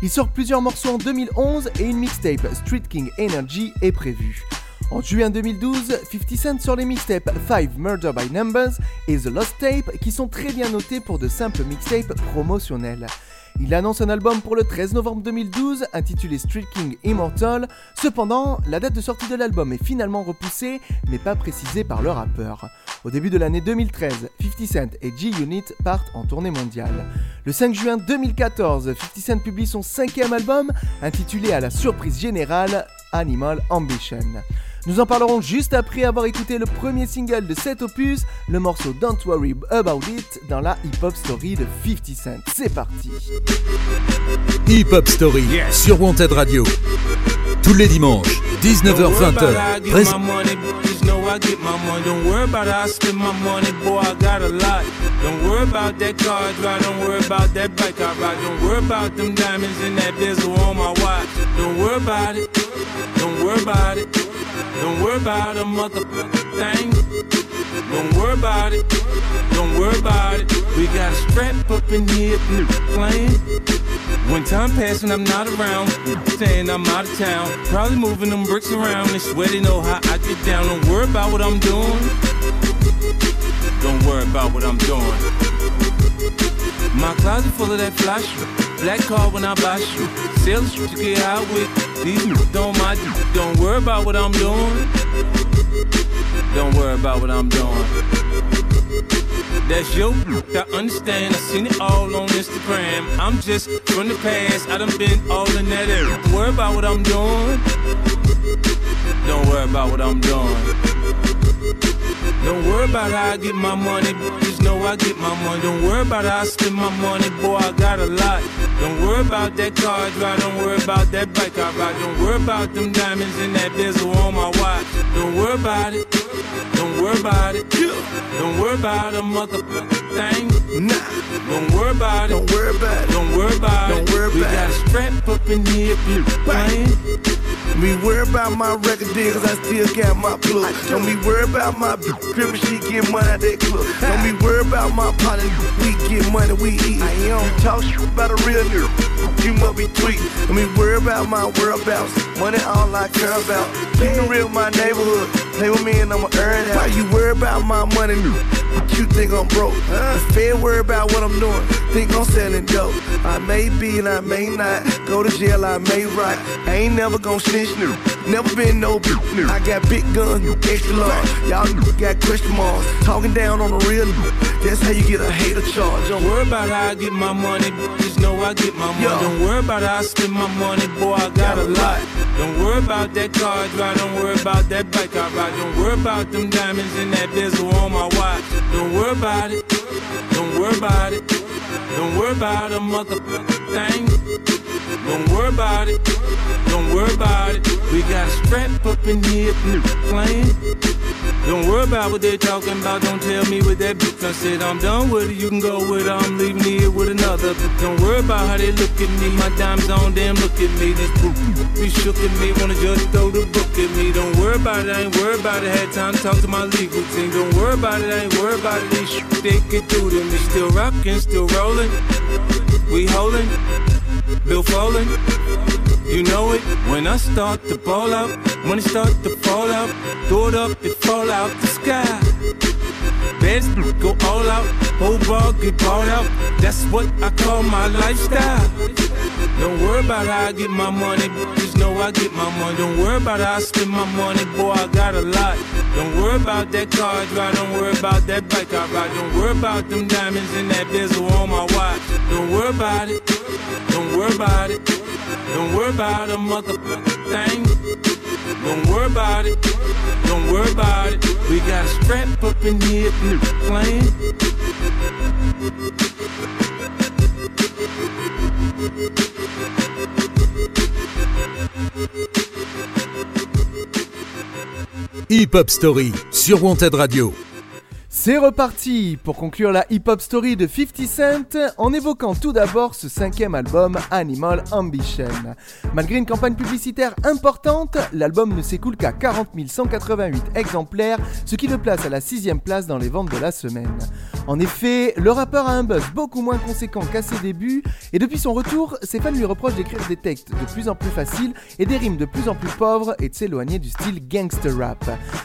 Il sort plusieurs morceaux en 2011 et une mixtape Street King Energy est prévue. En juin 2012, 50 Cent sur les mixtapes 5 Murder by Numbers et The Lost Tape qui sont très bien notés pour de simples mixtapes promotionnels. Il annonce un album pour le 13 novembre 2012 intitulé Street King Immortal. Cependant, la date de sortie de l'album est finalement repoussée, mais pas précisée par le rappeur. Au début de l'année 2013, 50 Cent et G-Unit partent en tournée mondiale. Le 5 juin 2014, 50 Cent publie son cinquième album intitulé à la surprise générale Animal Ambition. Nous en parlerons juste après avoir écouté le premier single de cet opus, le morceau Don't Worry About It dans la hip-hop story de 50 Cent. C'est parti. Hip Hop Story sur Wanted Radio. Tous les dimanches, 19h-20h. Prés- know I get my money. Don't worry about how I spend my money, boy. I got a lot. Don't worry about that car I drive. Don't worry about that bike I ride. Don't worry about them diamonds and that bezel on my watch. Don't worry about it. Don't worry about it. Don't worry about a motherfucking thing. Don't worry about it. Don't worry about it. We got a strap up in here playing. When time passes and I'm not around, saying I'm out of town, probably moving them bricks around and sweaty know oh, how I get down. Don't worry about what I'm doing. Don't worry about what I'm doing. My closet full of that flash. Black car when I buy shoe. Sell shit to get out with. These don't my Don't worry about what I'm doing. Don't worry about what I'm doing. That's your I understand. I seen it all on Instagram. I'm just from the past. I done been all in that area. Don't worry about what I'm doing. Don't worry about what I'm doing. Don't worry about how I get my money, just know I get my money. Don't worry about how I spend my money, boy, I got a lot. Don't worry about that car I drive, don't worry about that bike I ride. Don't worry about them diamonds and that bezel on my watch. Don't worry about it, don't worry about it. Don't worry about a motherfucking thing. Nah, don't worry about it. Don't worry about it. Don't worry about Don't it. worry we about got it. a strap up in here, you playing. Me worry about my record deal, cause I still got my plug. Don't be worry about my crib she get money out that club. Don't be worry about my partner, we get money, we eat. I. You talk shit about a real nigga, you must be tweet. Don't be worry about my whereabouts, money all I care about. Keep real my neighborhood, play with me and I'ma earn it. Why you worry about my money, you think I'm broke? The Fed worry about what I'm doing, think I'm selling dope. I may be and I may not, go to jail, I may rot. I ain't never gonna snitch, new. Never been no bitch, new. I got big guns, extra large. Y'all got question marks, talking down on the real. That's how you get a hater charge. Don't worry about how I get my money, just know I get my money. Don't worry about how I spend my money, boy, I got a lot. Don't worry about that car I drive, don't worry about that bike I ride. Don't worry about them diamonds and that bezel on my watch. Don't worry about it, don't worry about it. Don't worry about a motherfucking thing. Don't worry about it, don't worry about it. We got a strap up in here playing. Don't worry about what they're talking about. Don't tell me what that bitch I said. I'm done with it. You can go with it. I'm leaving here with another. But don't worry about how they look at me. My dime's on them. Look at me. This book be shook at me. Wanna just throw the book at me. Don't worry about it. I ain't worried about it. Had time to talk to my legal team. Don't worry about it. I ain't worried about it. They shit they could do to me. Still rocking, still rolling. We holding. Bill Foley. You know it when I start to ball out. When it start to fall out, throw it up, it fall out the sky. Beds go all out, whole ball get bought out. That's what I call my lifestyle. Don't worry about how I get my money, just know I get my money. Don't worry about how I spend my money, boy, I got a lot. Don't worry about that car I drive, don't worry about that bike I ride. Don't worry about them diamonds and that bezel on my watch. Don't worry about it, don't worry about it. Don't worry about a motherfucking thing. Don't worry about it. Don't worry about it. We got a strap up in here playing. Hip Hop Story sur Wanted Radio. C'est reparti pour conclure la hip-hop story de 50 Cent en évoquant tout d'abord ce cinquième album Animal Ambition. Malgré une campagne publicitaire importante, l'album ne s'écoule qu'à 40 188 exemplaires, ce qui le place à la sixième place dans les ventes de la semaine. En effet, le rappeur a un buzz beaucoup moins conséquent qu'à ses débuts, et depuis son retour, ses fans lui reprochent d'écrire des textes de plus en plus faciles et des rimes de plus en plus pauvres et de s'éloigner du style gangster rap.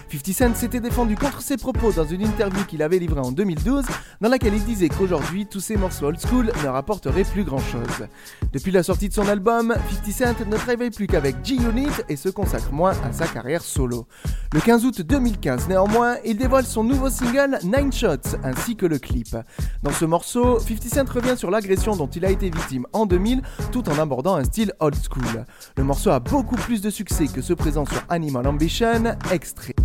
50 Cent s'était défendu contre ses propos dans une interview qu'il avait livrée en 2012, dans laquelle il disait qu'aujourd'hui, tous ces morceaux old school ne rapporteraient plus grand chose. Depuis la sortie de son album, 50 Cent ne travaille plus qu'avec G-Unit et se consacre moins à sa carrière solo. Le 15 août 2015, néanmoins, il dévoile son nouveau single Nine Shots ainsi que le clip. Dans ce morceau, 50 Cent revient sur l'agression dont il a été victime en 2000 tout en abordant un style old school. Le morceau a beaucoup plus de succès que ceux présents sur Animal Ambition, extrait.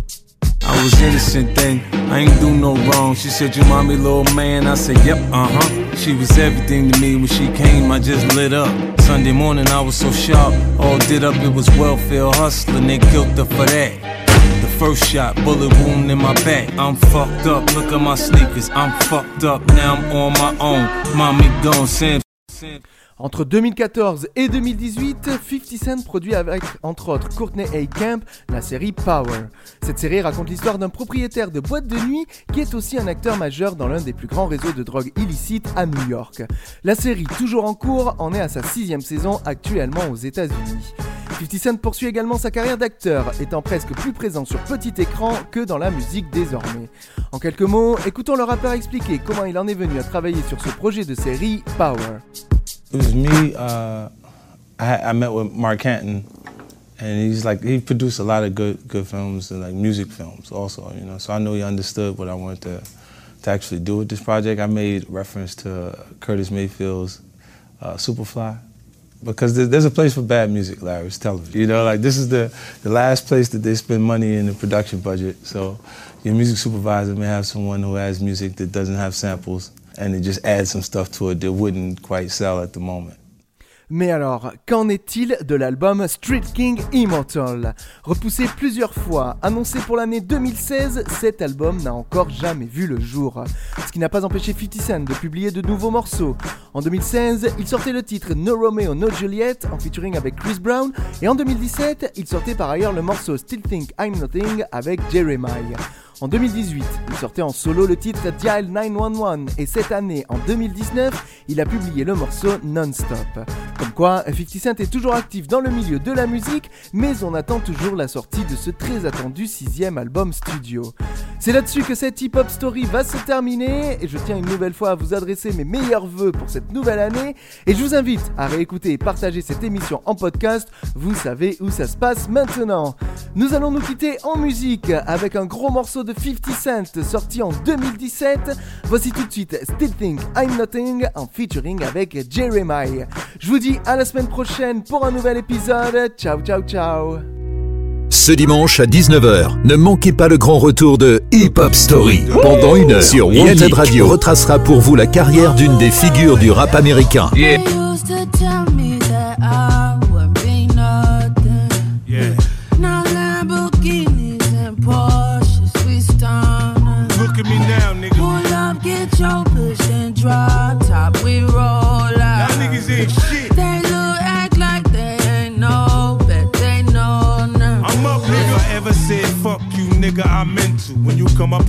I was innocent then, I ain't do no wrong. She said, You mommy, little man. I said, Yep, uh huh. She was everything to me. When she came, I just lit up. Sunday morning, I was so sharp. All did up, it was welfare hustling. They killed her for that. The first shot, bullet wound in my back. I'm fucked up. Look at my sneakers. I'm fucked up. Now I'm on my own. Mommy gone, Sam. Entre 2014 et 2018, 50 Cent produit avec, entre autres, Courtney A. Camp la série Power. Cette série raconte l'histoire d'un propriétaire de boîte de nuit qui est aussi un acteur majeur dans l'un des plus grands réseaux de drogue illicite à New York. La série, toujours en cours, en est à sa sixième saison actuellement aux États-Unis. 50 Cent poursuit également sa carrière d'acteur, étant presque plus présent sur petit écran que dans la musique désormais. En quelques mots, écoutons le rappeur expliquer comment il en est venu à travailler sur ce projet de série Power. It was me. Uh, I, I met with Mark Canton, and he's like he produced a lot of good good films and like music films also. You know, so I know he understood what I wanted to to actually do with this project. I made reference to Curtis Mayfield's uh, Superfly because there, there's a place for bad music, Larry. It's television. You know, like this is the the last place that they spend money in the production budget. So your music supervisor may have someone who has music that doesn't have samples and it just adds some stuff to it that wouldn't quite sell at the moment. Mais alors, qu'en est-il de l'album Street King Immortal? Repoussé plusieurs fois, annoncé pour l'année 2016, cet album n'a encore jamais vu le jour. Ce qui n'a pas empêché 50 Cent de publier de nouveaux morceaux. En 2016, il sortait le titre No Romeo No Juliet en featuring avec Chris Brown, et en 2017, il sortait par ailleurs le morceau Still Think I'm Nothing avec Jeremiah. En 2018, il sortait en solo le titre Dial 911 et cette année, en 2019, il a publié le morceau Non-Stop. Comme quoi, 50 Cent est toujours actif dans le milieu de la musique, mais on attend toujours la sortie de ce très attendu sixième album studio. C'est là-dessus que cette hip-hop story va se terminer et je tiens une nouvelle fois à vous adresser mes meilleurs voeux pour cette nouvelle année et je vous invite à réécouter et partager cette émission en podcast, vous savez où ça se passe maintenant. Nous allons nous quitter en musique avec un gros morceau de 50 Cent sorti en 2017. Voici tout de suite Still Think I'm Nothing en featuring avec Jeremiah. Je vous dis à la semaine prochaine pour un nouvel épisode. Ciao ciao ciao. Ce dimanche à 19h, ne manquez pas le grand retour de Hip Hop Story. Pendant une heure, sur Wanted Radio retracera pour vous la carrière d'une des figures du rap américain.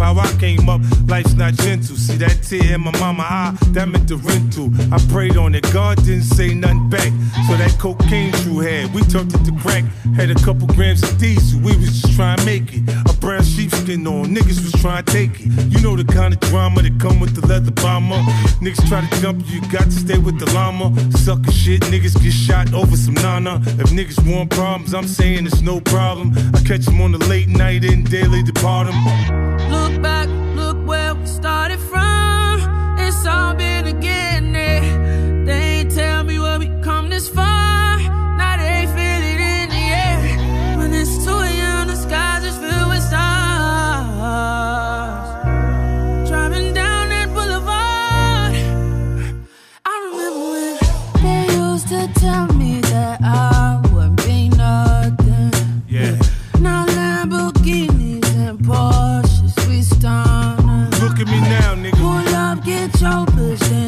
How I came up, life's not gentle. See that tear in my mama eye, that meant the rental. I prayed on it, God didn't say nothing back. So that cocaine you had, we turned it to crack. Had a couple grams of diesel, we was just trying to make it. A brown sheepskin on, niggas was trying to take it. You know the kind of drama that come with the leather bomber. Niggas try to jump you, you got to stay with the llama. Sucker shit, niggas get shot over some nana. If niggas want problems, I'm saying it's no problem. I catch them on the late night and daily depart 'em. Look back,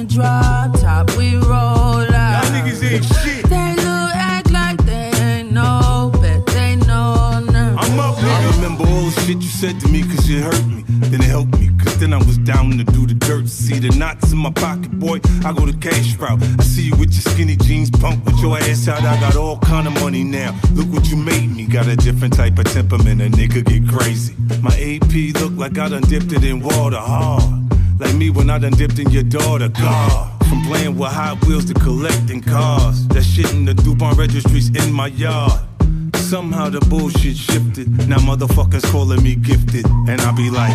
then drop top, we roll out. Y'all niggas ain't shit. They look act like they ain't know, bet they know now. I'm up, I remember all the shit you said to me cause it hurt me. Then it helped me cause then I was down to do the dirt. See the knots in my pocket, boy. I go the cash route. I see you with your skinny jeans, punk with your ass out. I got all kind of money now. Look what you made me. Got a different type of temperament. A nigga get crazy. My AP look like I done dipped it in water hard. Like me when I done dipped in your daughter. God. From playing with Hot Wheels to collecting cars. That shit in the DuPont registries in my yard. Somehow the bullshit shifted. Now motherfuckers calling me gifted. And I be like,